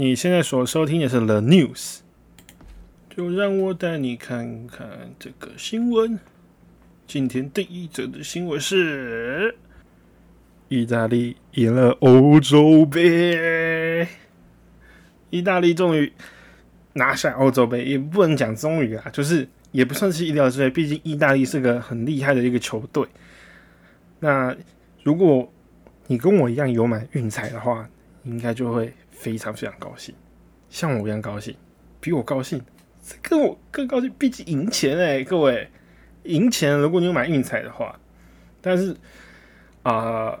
你现在所收听的是 The News，就让我带你看看这个新闻。今天第一则的新闻是：意大利赢了欧洲杯，意大利终于拿下欧洲杯，也不能讲终于啊，就是也不算是意料之外，毕竟意大利是个很厉害的一个球队。那如果你跟我一样有买运彩的话，应该就会。非常非常高兴，像我一样高兴，比我高兴，跟我更高兴。毕竟赢钱哎，各位，赢钱。如果你有买运彩的话，但是啊，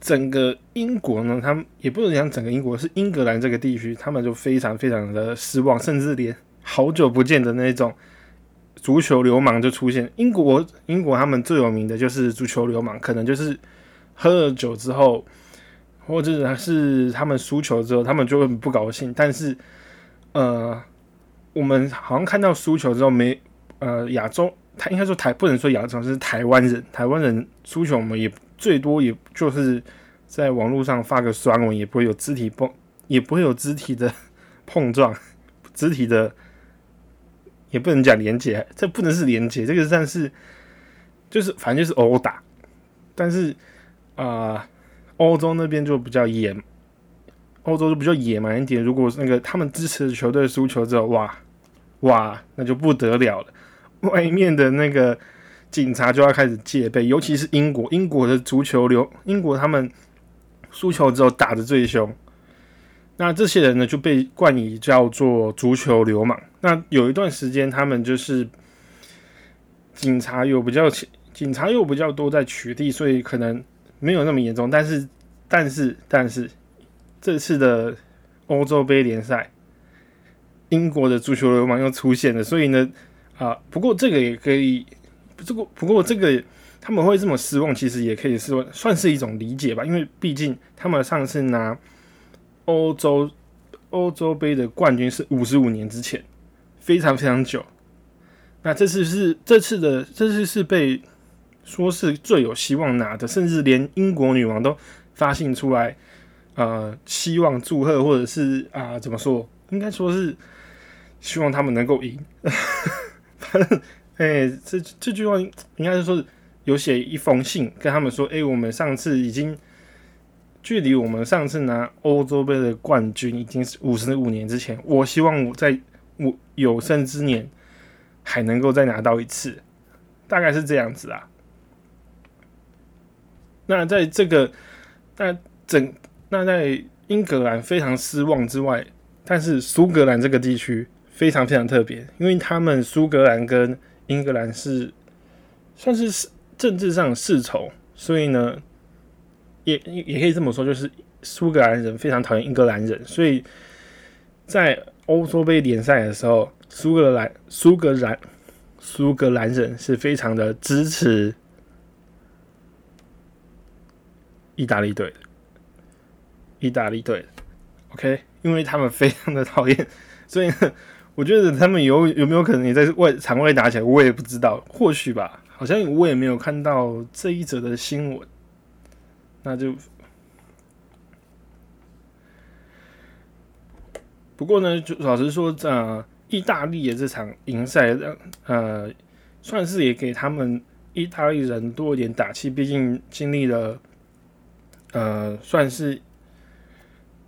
整个英国呢，他们也不能讲整个英国，是英格兰这个地区，他们就非常非常的失望，甚至连好久不见的那种足球流氓就出现。英国，英国他们最有名的就是足球流氓，可能就是喝了酒之后。或者是他们输球之后，他们就会不高兴。但是，呃，我们好像看到输球之后，没呃亚洲，他应该说台不能说亚洲是台湾人，台湾人输球，我们也最多也就是在网络上发个酸文，也不会有肢体碰，也不会有肢体的碰撞，肢体的也不能讲连接，这不能是连接，这个算是就是反正就是殴打。但是啊。欧洲那边就比较野，欧洲就比较野蛮一点。如果那个他们支持的球队输球之后，哇哇，那就不得了了。外面的那个警察就要开始戒备，尤其是英国，英国的足球流，英国他们输球之后打的最凶。那这些人呢就被冠以叫做足球流氓。那有一段时间，他们就是警察有比较警察又比较多在取缔，所以可能。没有那么严重，但是，但是，但是，这次的欧洲杯联赛，英国的足球流氓又出现了，所以呢，啊，不过这个也可以，不过不过这个他们会这么失望，其实也可以说算是一种理解吧，因为毕竟他们上次拿欧洲欧洲杯的冠军是五十五年之前，非常非常久，那这次是这次的这次是被。说是最有希望拿的，甚至连英国女王都发信出来，呃，希望祝贺，或者是啊，怎么说？应该说是希望他们能够赢。反正，哎，这这句话应该是说有写一封信跟他们说，哎，我们上次已经距离我们上次拿欧洲杯的冠军已经是五十五年之前，我希望我在我有生之年还能够再拿到一次，大概是这样子啊。那在这个，那整那在英格兰非常失望之外，但是苏格兰这个地区非常非常特别，因为他们苏格兰跟英格兰是算是是政治上世仇，所以呢，也也可以这么说，就是苏格兰人非常讨厌英格兰人，所以在欧洲杯联赛的时候，苏格兰苏格兰苏格兰人是非常的支持。意大利队的，意大利队的，OK，因为他们非常的讨厌，所以，我觉得他们有有没有可能也在外场外打起来，我也不知道，或许吧，好像我也没有看到这一则的新闻，那就，不过呢，就老实说，呃，意大利的这场赢赛，呃，算是也给他们意大利人多一点打气，毕竟经历了。呃，算是，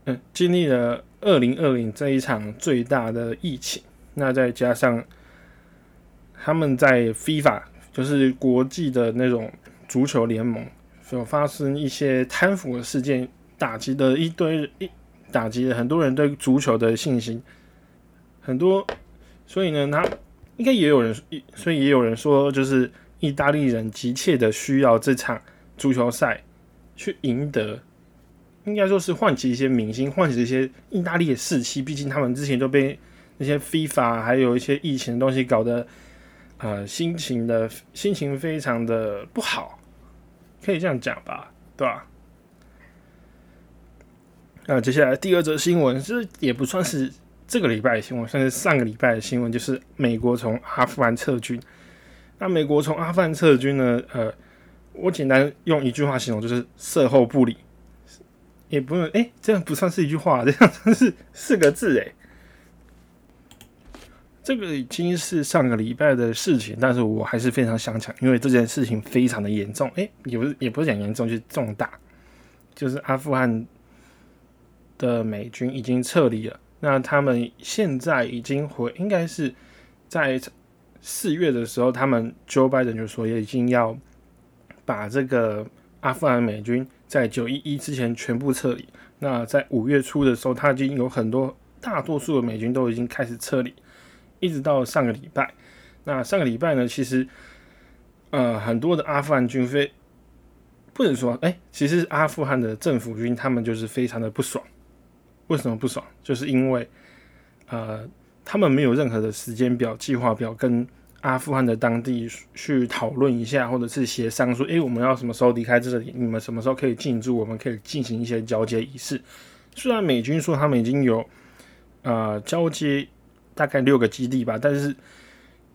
嗯，经历了二零二零这一场最大的疫情，那再加上他们在 FIFA 就是国际的那种足球联盟，有发生一些贪腐的事件，打击的一堆一打击了很多人对足球的信心，很多，所以呢，他应该也有人，所以也有人说，就是意大利人急切的需要这场足球赛。去赢得，应该说是唤起一些明星，唤起一些意大利的士气。毕竟他们之前都被那些 FIFA 还有一些疫情的东西搞得，呃，心情的心情非常的不好，可以这样讲吧，对吧？那接下来第二则新闻，这也不算是这个礼拜的新闻，算是上个礼拜的新闻，就是美国从阿富汗撤军。那美国从阿富汗撤军呢？呃。我简单用一句话形容，就是“事后不理”，也不用哎，这样不算是一句话，这样算是四个字哎。这个已经是上个礼拜的事情，但是我还是非常想讲，因为这件事情非常的严重，哎，也不是也不是讲严重，就是重大，就是阿富汗的美军已经撤离了。那他们现在已经回，应该是在四月的时候，他们 Joe Biden 就说也已经要把这个阿富汗美军在九一一之前全部撤离。那在五月初的时候，他已经有很多大多数的美军都已经开始撤离。一直到上个礼拜，那上个礼拜呢，其实呃很多的阿富汗军飞不能说，哎，其实阿富汗的政府军他们就是非常的不爽。为什么不爽？就是因为呃他们没有任何的时间表、计划表，跟阿富汗的当地去讨论一下，或者是协商说，哎，我们要什么时候离开这里？你们什么时候可以进驻？我们可以进行一些交接仪式。虽然美军说他们已经有呃交接。大概六个基地吧，但是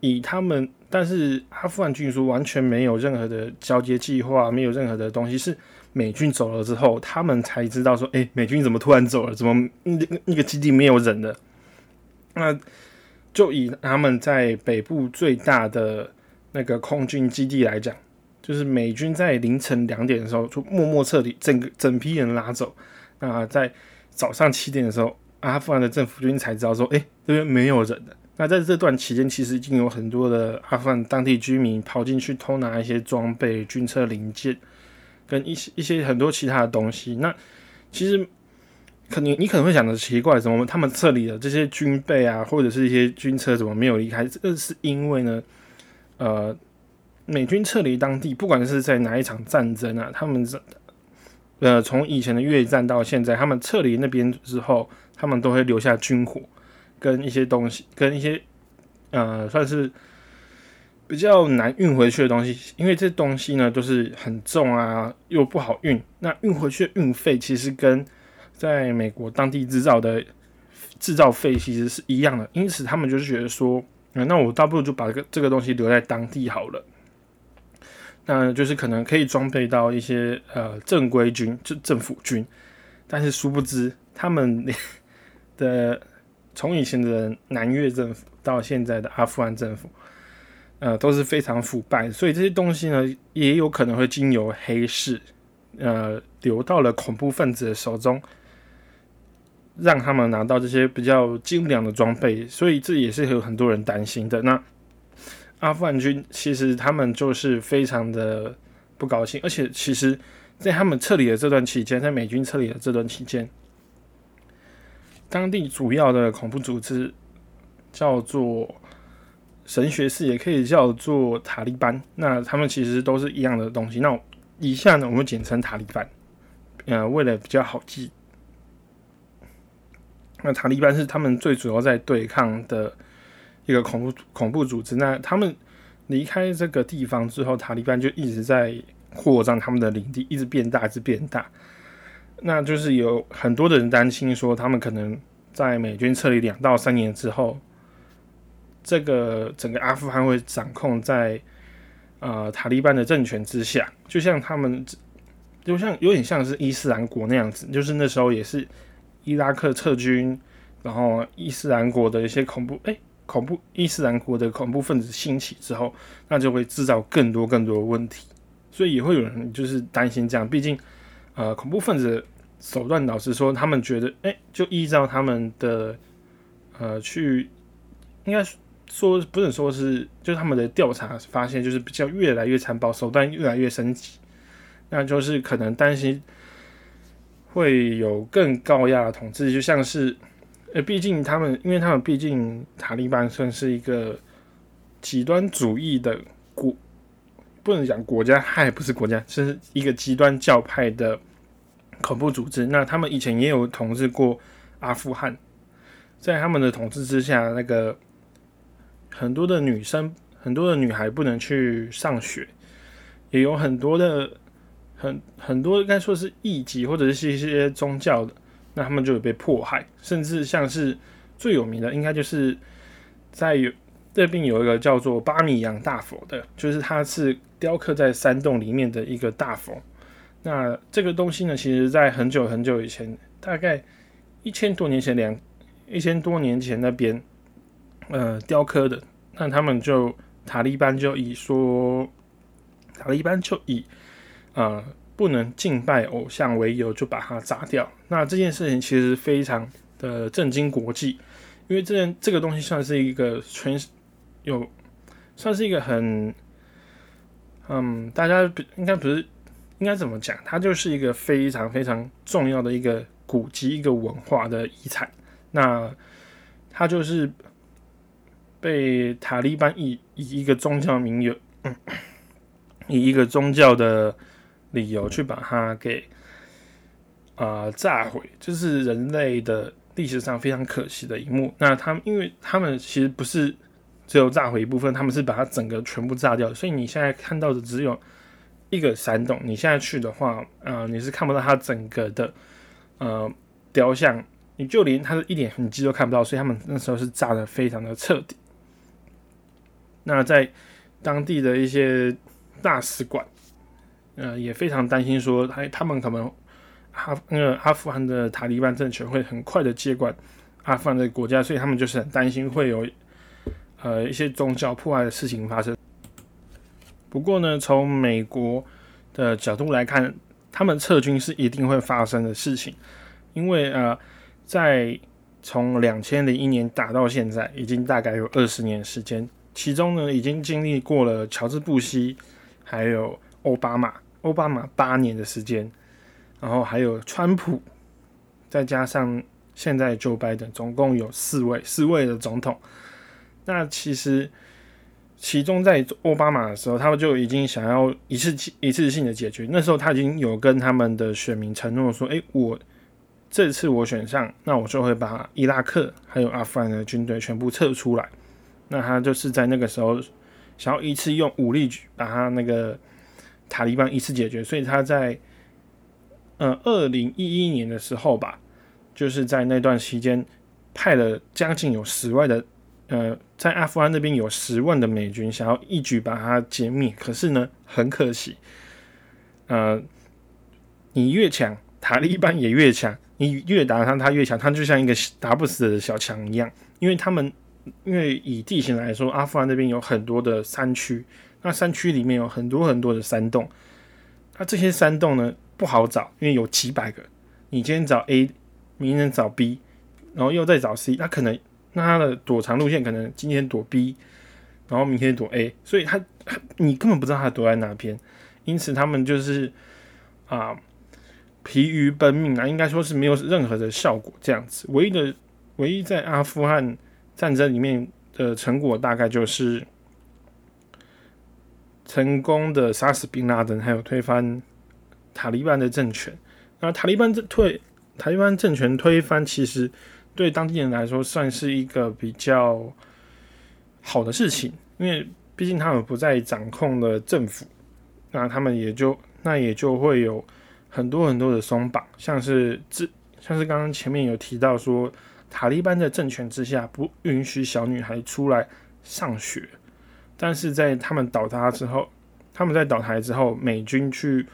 以他们，但是阿富汗军说完全没有任何的交接计划，没有任何的东西，是美军走了之后，他们才知道说，哎，美军怎么突然走了？怎么那那个基地没有人了？那就以他们在北部最大的那个空军基地来讲，就是美军在凌晨两点的时候就默默撤离，整个整批人拉走。那在早上七点的时候。阿富汗的政府军才知道说，哎，这边没有人的。那在这段期间，其实已经有很多的阿富汗当地居民跑进去偷拿一些装备、军车零件，跟一些一些很多其他的东西。那其实可你你可能会想的奇怪，怎么他们撤离了这些军备啊，或者是一些军车，怎么没有离开？这个是因为呢，呃，美军撤离当地，不管是在哪一场战争啊，他们这呃从以前的越战到现在，他们撤离那边之后。他们都会留下军火，跟一些东西，跟一些呃，算是比较难运回去的东西，因为这东西呢都是很重啊，又不好运。那运回去的运费其实跟在美国当地制造的制造费其实是一样的，因此他们就是觉得说，嗯那我倒不如就把这个这个东西留在当地好了。那就是可能可以装备到一些呃正规军，就政府军，但是殊不知他们。的从以前的南越政府到现在的阿富汗政府，呃，都是非常腐败，所以这些东西呢，也有可能会经由黑市，呃，流到了恐怖分子的手中，让他们拿到这些比较精良的装备，所以这也是有很多人担心的。那阿富汗军其实他们就是非常的不高兴，而且其实在他们撤离的这段期间，在美军撤离的这段期间。当地主要的恐怖组织叫做神学士，也可以叫做塔利班。那他们其实都是一样的东西。那以下呢，我们简称塔利班。呃，为了比较好记，那塔利班是他们最主要在对抗的一个恐怖恐怖组织。那他们离开这个地方之后，塔利班就一直在扩张他们的领地，一直变大，一直变大。那就是有很多的人担心说，他们可能在美军撤离两到三年之后，这个整个阿富汗会掌控在呃塔利班的政权之下，就像他们就像有点像是伊斯兰国那样子，就是那时候也是伊拉克撤军，然后伊斯兰国的一些恐怖哎恐怖伊斯兰国的恐怖分子兴起之后，那就会制造更多更多的问题，所以也会有人就是担心这样，毕竟。呃，恐怖分子手段，老实说，他们觉得，哎，就依照他们的，呃，去，应该说不能说是，就他们的调查发现，就是比较越来越残暴，手段越来越升级，那就是可能担心会有更高压的统治，就像是，呃，毕竟他们，因为他们毕竟塔利班算是一个极端主义的国。不能讲国家，它也不是国家，是一个极端教派的恐怖组织。那他们以前也有统治过阿富汗，在他们的统治之下，那个很多的女生、很多的女孩不能去上学，也有很多的很很多应该说是异己或者是一些宗教的，那他们就有被迫害，甚至像是最有名的，应该就是在有。这边有一个叫做巴米扬大佛的，就是它是雕刻在山洞里面的一个大佛。那这个东西呢，其实在很久很久以前，大概一千多年前两一千多年前那边，呃，雕刻的。那他们就塔利班就以说，塔利班就以呃不能敬拜偶像为由，就把它砸掉。那这件事情其实非常的震惊国际，因为这件这个东西算是一个全有算是一个很嗯，大家应该不是应该怎么讲？它就是一个非常非常重要的一个古迹，一个文化的遗产。那它就是被塔利班以以一个宗教名由，以一个宗教的理由去把它给啊炸毁，这是人类的历史上非常可惜的一幕。那他们，因为他们其实不是只有炸毁一部分，他们是把它整个全部炸掉，所以你现在看到的只有一个山洞。你现在去的话，呃，你是看不到它整个的呃雕像。你就连他的一点痕迹都看不到，所以他们那时候是炸的非常的彻底。那在当地的一些大使馆，呃，也非常担心说，他他们可能阿那个阿富汗的塔利班政权会很快的接管阿富汗的国家，所以他们就是很担心会有呃一些宗教破坏的事情发生。不过呢，从美国的角度来看，他们撤军是一定会发生的事情，因为呃。在从两千零一年打到现在，已经大概有二十年时间。其中呢，已经经历过了乔治布希，还有奥巴马，奥巴马八年的时间，然后还有川普，再加上现在 Joe Biden，总共有四位四位的总统。那其实其中在奥巴马的时候，他们就已经想要一次一次性的解决。那时候他已经有跟他们的选民承诺说：“诶，我。”这次我选上，那我就会把伊拉克还有阿富汗的军队全部撤出来。那他就是在那个时候想要一次用武力把他那个塔利班一次解决，所以他在呃二零一一年的时候吧，就是在那段期间派了将近有十万的呃在阿富汗那边有十万的美军想要一举把它歼灭。可是呢，很可惜，呃，你越强，塔利班也越强。你越打他，他越强，他就像一个打不死的小强一样。因为他们，因为以地形来说，阿富汗那边有很多的山区，那山区里面有很多很多的山洞。那这些山洞呢不好找，因为有几百个。你今天找 A，明天找 B，然后又再找 C，那可能那他的躲藏路线可能今天躲 B，然后明天躲 A，所以他你根本不知道他躲在哪边。因此他们就是啊。疲于奔命啊，应该说是没有任何的效果。这样子，唯一的、唯一在阿富汗战争里面的成果，大概就是成功的杀死宾拉登，还有推翻塔利班的政权。那塔利班这退，塔利班政权推翻，其实对当地人来说算是一个比较好的事情，因为毕竟他们不再掌控了政府，那他们也就那也就会有。很多很多的松绑，像是这像是刚刚前面有提到说，塔利班的政权之下不允许小女孩出来上学，但是在他们倒塌之后，他们在倒台之后，美军去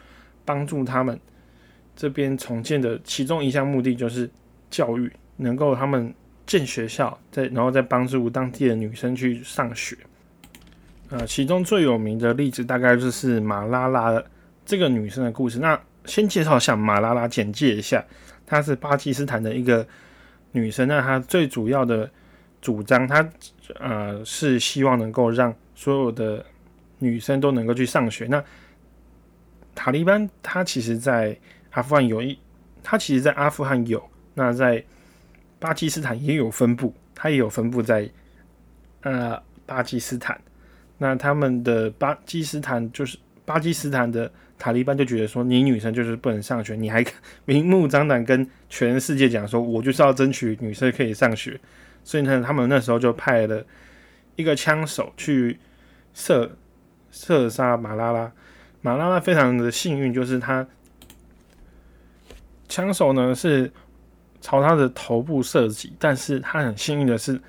帮助他们这边重建的其中一项目的就是教育，能够他们建学校，再然后再帮助当地的女生去上学。呃，其中最有名的例子大概就是马拉拉这个女生的故事。那先介绍一下马拉拉，简介一下，她是巴基斯坦的一个女生。那她最主要的主张，她呃是希望能够让所有的女生都能够去上学。那塔利班，它其实在阿富汗有一，它其实在阿富汗有，那在巴基斯坦也有分布，它也有分布在呃巴基斯坦。那他们的巴基斯坦就是巴基斯坦的。塔利班就觉得说，你女生就是不能上学，你还明目张胆跟全世界讲说，我就是要争取女生可以上学。所以呢，他们那时候就派了一个枪手去射射杀马拉拉。马拉拉非常的幸运，就是他枪手呢是朝他的头部射击，但是他很幸运的是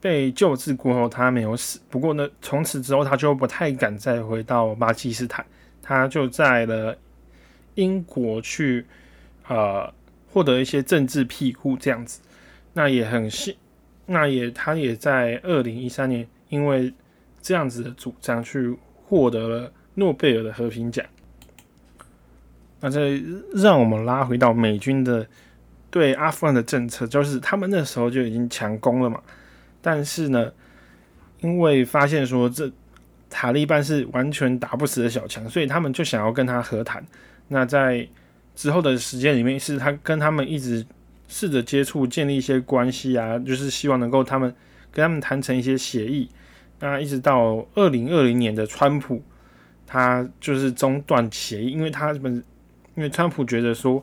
被救治过后他没有死。不过呢，从此之后他就不太敢再回到巴基斯坦。他就在了英国去呃获得一些政治庇护这样子。那也很幸，那也他也在二零一三年因为这样子的主张去获得了诺贝尔的和平奖。那这让我们拉回到美军的对阿富汗的政策，就是他们那时候就已经强攻了嘛。但是呢，因为发现说这塔利班是完全打不死的小强，所以他们就想要跟他和谈。那在之后的时间里面，是他跟他们一直试着接触，建立一些关系啊，就是希望能够他们跟他们谈成一些协议。那一直到二零二零年的川普，他就是中断协议，因为他们。因为川普觉得说，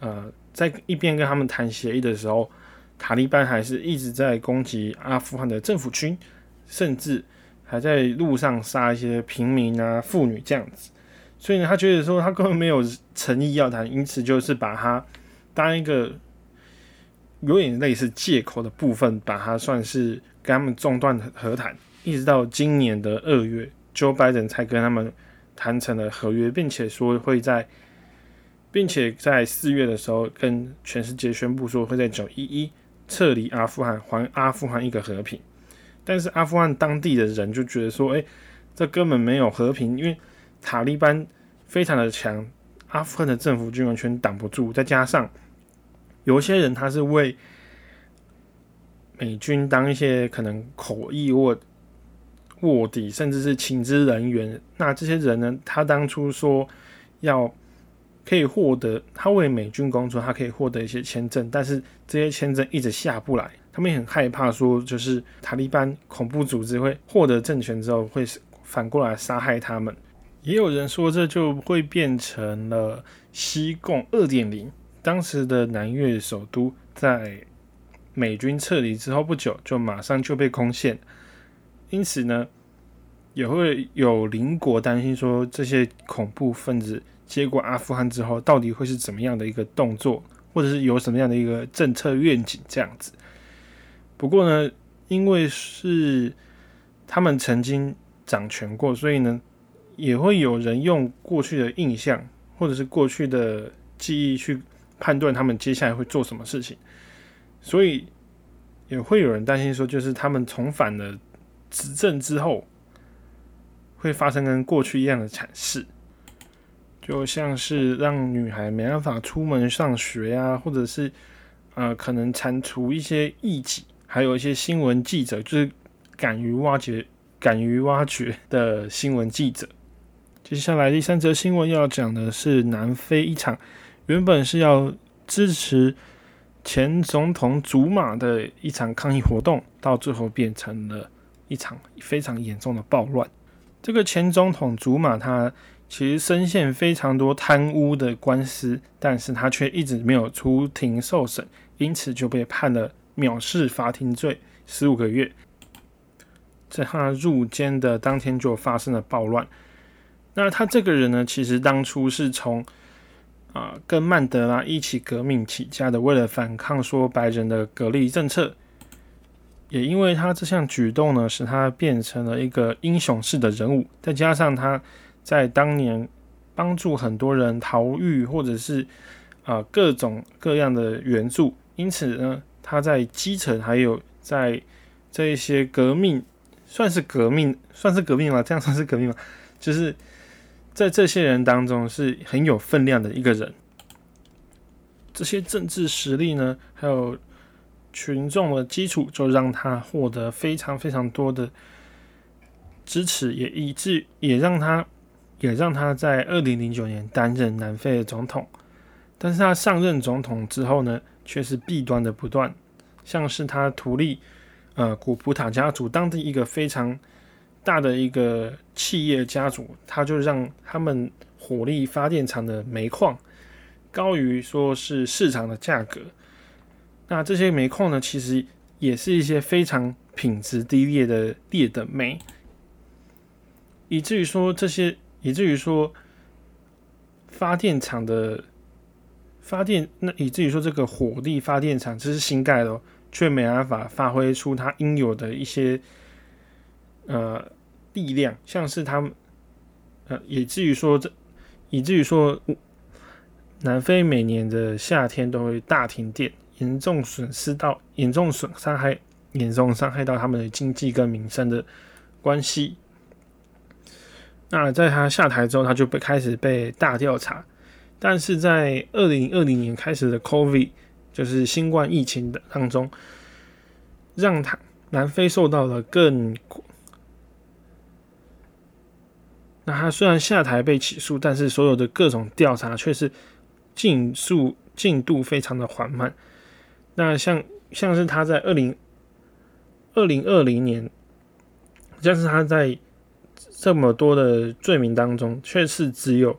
呃，在一边跟他们谈协议的时候，塔利班还是一直在攻击阿富汗的政府军，甚至还在路上杀一些平民啊、妇女这样子。所以呢，他觉得说他根本没有诚意要谈，因此就是把他当一个有点类似借口的部分，把它算是跟他们中断和谈，一直到今年的二月，Joe Biden 才跟他们谈成了合约，并且说会在。并且在四月的时候，跟全世界宣布说会在九一一撤离阿富汗，还阿富汗一个和平。但是阿富汗当地的人就觉得说，哎，这根本没有和平，因为塔利班非常的强，阿富汗的政府军完全挡不住。再加上有些人他是为美军当一些可能口译或卧底，甚至是情资人员。那这些人呢，他当初说要。可以获得他为美军工作，他可以获得一些签证，但是这些签证一直下不来，他们也很害怕，说就是塔利班恐怖组织会获得政权之后会反过来杀害他们。也有人说这就会变成了西贡二点零。当时的南越首都在美军撤离之后不久就马上就被攻陷，因此呢，也会有邻国担心说这些恐怖分子。接过阿富汗之后，到底会是怎么样的一个动作，或者是有什么样的一个政策愿景这样子？不过呢，因为是他们曾经掌权过，所以呢，也会有人用过去的印象或者是过去的记忆去判断他们接下来会做什么事情，所以也会有人担心说，就是他们重返了执政之后，会发生跟过去一样的惨事。就像是让女孩没办法出门上学啊，或者是呃，可能铲除一些异己，还有一些新闻记者，就是敢于挖掘、敢于挖掘的新闻记者。接下来第三则新闻要讲的是南非一场原本是要支持前总统祖马的一场抗议活动，到最后变成了一场非常严重的暴乱。这个前总统祖马他。其实深陷非常多贪污的官司，但是他却一直没有出庭受审，因此就被判了藐视法庭罪十五个月。在他入监的当天就发生了暴乱。那他这个人呢，其实当初是从啊跟曼德拉一起革命起家的，为了反抗说白人的隔离政策，也因为他这项举动呢，使他变成了一个英雄式的人物，再加上他。在当年帮助很多人逃狱，或者是啊各种各样的援助，因此呢，他在基层还有在这一些革命，算是革命，算是革命吗？这样算是革命吗？就是在这些人当中是很有分量的一个人。这些政治实力呢，还有群众的基础，就让他获得非常非常多的支持，也以致也让他。也让他在二零零九年担任南非的总统，但是他上任总统之后呢，却是弊端的不断，像是他图利呃古普塔家族当地一个非常大的一个企业家族，他就让他们火力发电厂的煤矿高于说是市场的价格，那这些煤矿呢，其实也是一些非常品质低劣的劣等煤，以至于说这些。以至于说，发电厂的发电，那以至于说这个火力发电厂这是新盖的，哦却没办法发挥出它应有的一些呃力量，像是他们呃，以至于说这，以至于说南非每年的夏天都会大停电，严重损失到严重损伤害严重伤害到他们的经济跟民生的关系。那在他下台之后，他就被开始被大调查，但是在二零二零年开始的 COVID 就是新冠疫情的当中，让他南非受到了更。那他虽然下台被起诉，但是所有的各种调查却是进速进度非常的缓慢。那像像是他在二零二零二零年，像是他在这么多的罪名当中，却是只有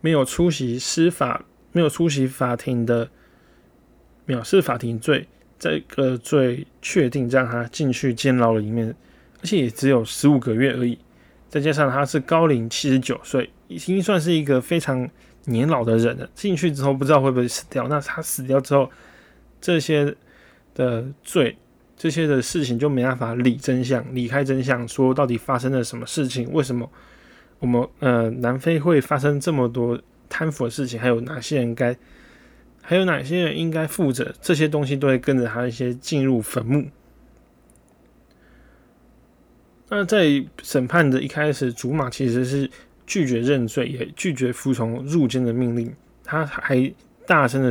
没有出席司法、没有出席法庭的藐视法庭罪，这个罪确定让他进去监牢里面，而且也只有十五个月而已。再加上他是高龄七十九岁，已经算是一个非常年老的人了。进去之后不知道会不会死掉。那他死掉之后，这些的罪、这些的事情就没办法理真相、理开真相，说到底发生了什么事情？为什么我们呃南非会发生这么多贪腐的事情？还有哪些人该，还有哪些人应该负责？这些东西都会跟着他一些进入坟墓。那在审判的一开始，祖马其实是拒绝认罪，也拒绝服从入监的命令。他还大声的，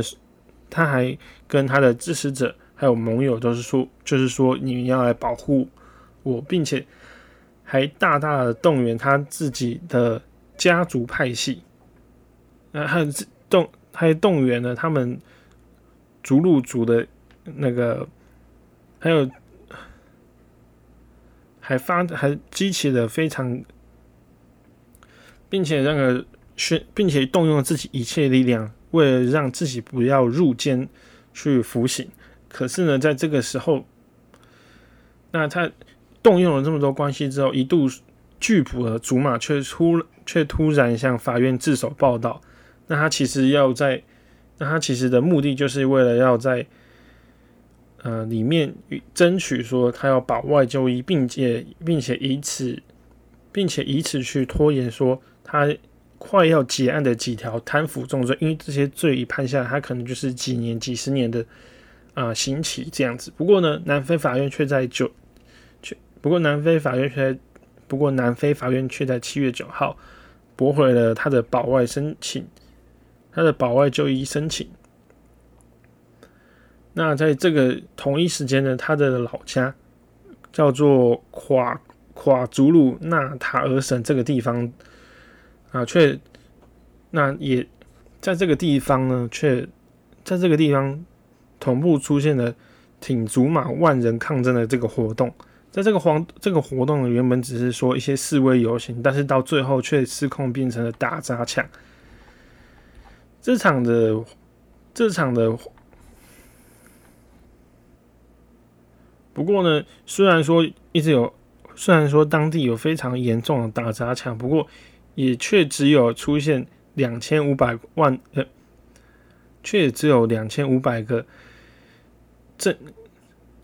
他还跟他的支持者还有盟友都是说，就是说你们要来保护我，并且还大大的动员他自己的家族派系，那还动还动员了他们逐鹿族的那个，还有。还发还激起了非常，并且那个宣，并且动用了自己一切力量，为了让自己不要入监去服刑。可是呢，在这个时候，那他动用了这么多关系之后，一度拒捕了祖马，却突却突然向法院自首报道。那他其实要在，那他其实的目的就是为了要在。呃，里面争取说他要保外就医，并且并且以此，并且以此去拖延说他快要结案的几条贪腐重罪，因为这些罪一判下来，他可能就是几年、几十年的啊刑期这样子。不过呢，南非法院却在九，却不过南非法院却在不过南非法院却在七月九号驳回了他的保外申请，他的保外就医申请。那在这个同一时间呢，他的老家叫做垮垮祖鲁纳塔尔省这个地方啊，却那也在这个地方呢，却在这个地方同步出现了挺竹马万人抗争的这个活动。在这个黄这个活动原本只是说一些示威游行，但是到最后却失控变成了打砸抢。这场的这场的。不过呢，虽然说一直有，虽然说当地有非常严重的打砸抢，不过也却只有出现两千五百万，呃，却也只有两千五百个镇，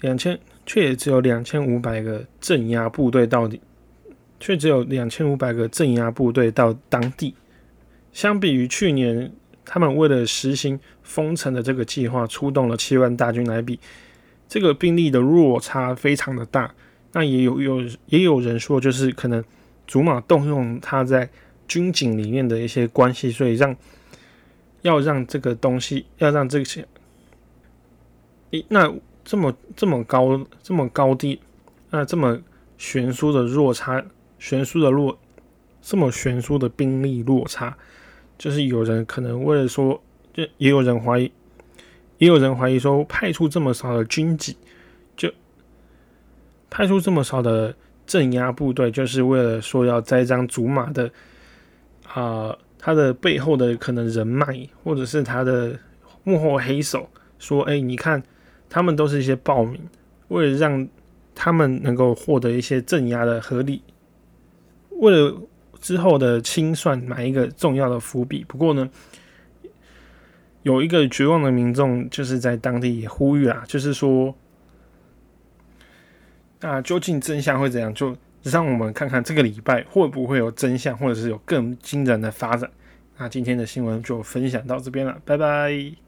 两千却也只有两千五百个镇压部队到底，却只有两千五百个镇压部队到当地。相比于去年，他们为了实行封城的这个计划，出动了七万大军来比。这个兵力的落差非常的大，那也有有也有人说，就是可能祖马动用他在军警里面的一些关系，所以让要让这个东西要让这些，一那这么这么高这么高低，那这么悬殊的落差，悬殊的落这么悬殊的兵力落差，就是有人可能为了说，就也有人怀疑。也有人怀疑说，派出这么少的军警，就派出这么少的镇压部队，就是为了说要栽赃祖马的啊，他的背后的可能人脉，或者是他的幕后黑手，说，哎，你看，他们都是一些暴民，为了让他们能够获得一些镇压的合理，为了之后的清算埋一个重要的伏笔。不过呢。有一个绝望的民众，就是在当地也呼吁啊，就是说，那究竟真相会怎样？就让我们看看这个礼拜会不会有真相，或者是有更惊人的发展。那今天的新闻就分享到这边了，拜拜。